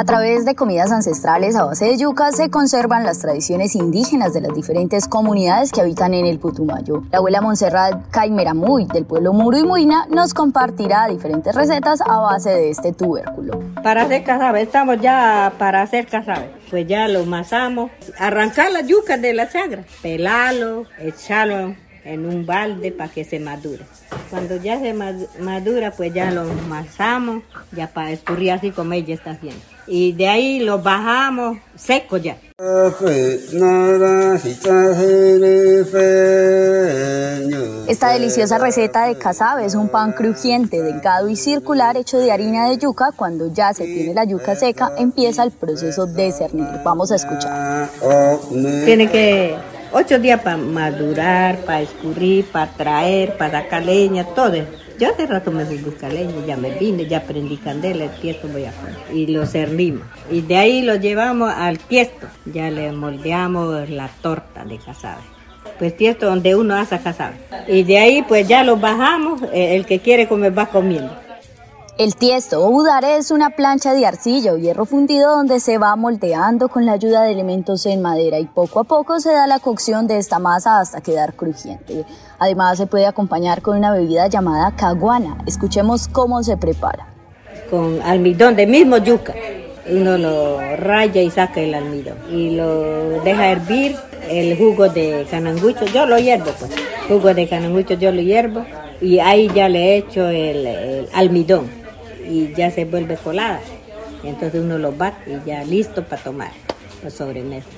A través de comidas ancestrales a base de yuca se conservan las tradiciones indígenas de las diferentes comunidades que habitan en el Putumayo. La abuela Montserrat Caimeramuy del pueblo Muro y Muina nos compartirá diferentes recetas a base de este tubérculo. Para hacer casabe, estamos ya para hacer casabe. Pues ya lo masamos, arrancar la yuca de la chagra, pelarlo, echarlo en un balde para que se madure. Cuando ya se madura, pues ya lo masamos, ya para escurrir así como ella está haciendo. Y de ahí lo bajamos seco ya. Esta deliciosa receta de casabe es un pan crujiente, delgado y circular hecho de harina de yuca. Cuando ya se tiene la yuca seca, empieza el proceso de cernir. Vamos a escuchar. Tiene que ocho días para madurar, para escurrir, para traer, para sacar leña, todo. Yo hace rato me fui a buscar leña, ya me vine, ya prendí candela, el tiesto voy a poner. Y lo cernimos. Y de ahí lo llevamos al tiesto. Ya le moldeamos la torta de casabe. Pues tiesto donde uno hace casabe. Y de ahí pues ya lo bajamos, eh, el que quiere comer va comiendo. El tiesto o budare es una plancha de arcilla o hierro fundido donde se va moldeando con la ayuda de elementos en madera y poco a poco se da la cocción de esta masa hasta quedar crujiente. Además se puede acompañar con una bebida llamada caguana. Escuchemos cómo se prepara. Con almidón de mismo yuca. Uno lo raya y saca el almidón y lo deja hervir el jugo de canangucho. Yo lo hiervo, pues. Jugo de canangucho yo lo hiervo y ahí ya le echo el, el almidón y ya se vuelve colada. Entonces uno lo bate y ya listo para tomar la sobremesa.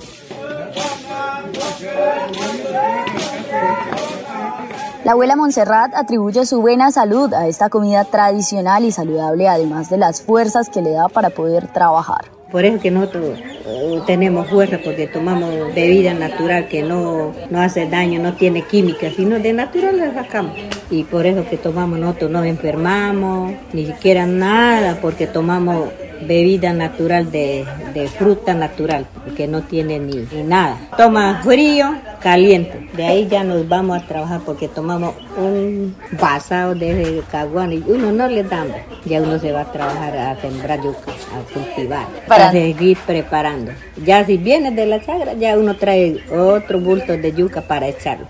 La abuela Montserrat atribuye su buena salud a esta comida tradicional y saludable, además de las fuerzas que le da para poder trabajar. Por eso que nosotros tenemos fuerza, porque tomamos bebida natural que no, no hace daño, no tiene química, sino de natural la sacamos. Y por eso que tomamos nosotros no enfermamos, ni siquiera nada, porque tomamos bebida natural de, fruta natural, que no tiene ni, nada. Toma frío, caliente. De ahí ya nos vamos a trabajar porque tomamos un basado de caguán y uno no le da Ya uno se va a trabajar a sembrar yuca, a cultivar, para seguir preparando. Ya si viene de la chagra, ya uno trae otro bulto de yuca para echarlo.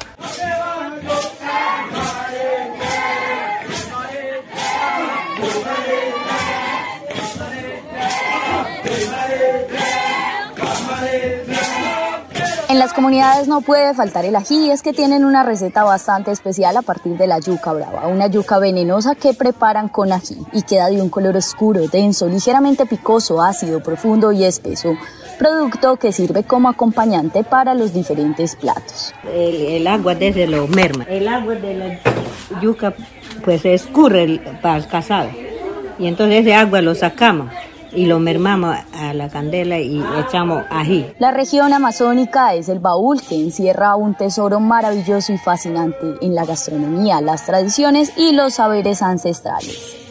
En las comunidades no puede faltar el ají, es que tienen una receta bastante especial a partir de la yuca brava, una yuca venenosa que preparan con ají y queda de un color oscuro, denso, ligeramente picoso, ácido, profundo y espeso, producto que sirve como acompañante para los diferentes platos. El, agua desde lo merma, el agua de la yuca pues escurre para el casado. Y entonces ese agua lo sacamos y lo mermamos a la candela y echamos ají. La región amazónica es el baúl que encierra un tesoro maravilloso y fascinante en la gastronomía, las tradiciones y los saberes ancestrales.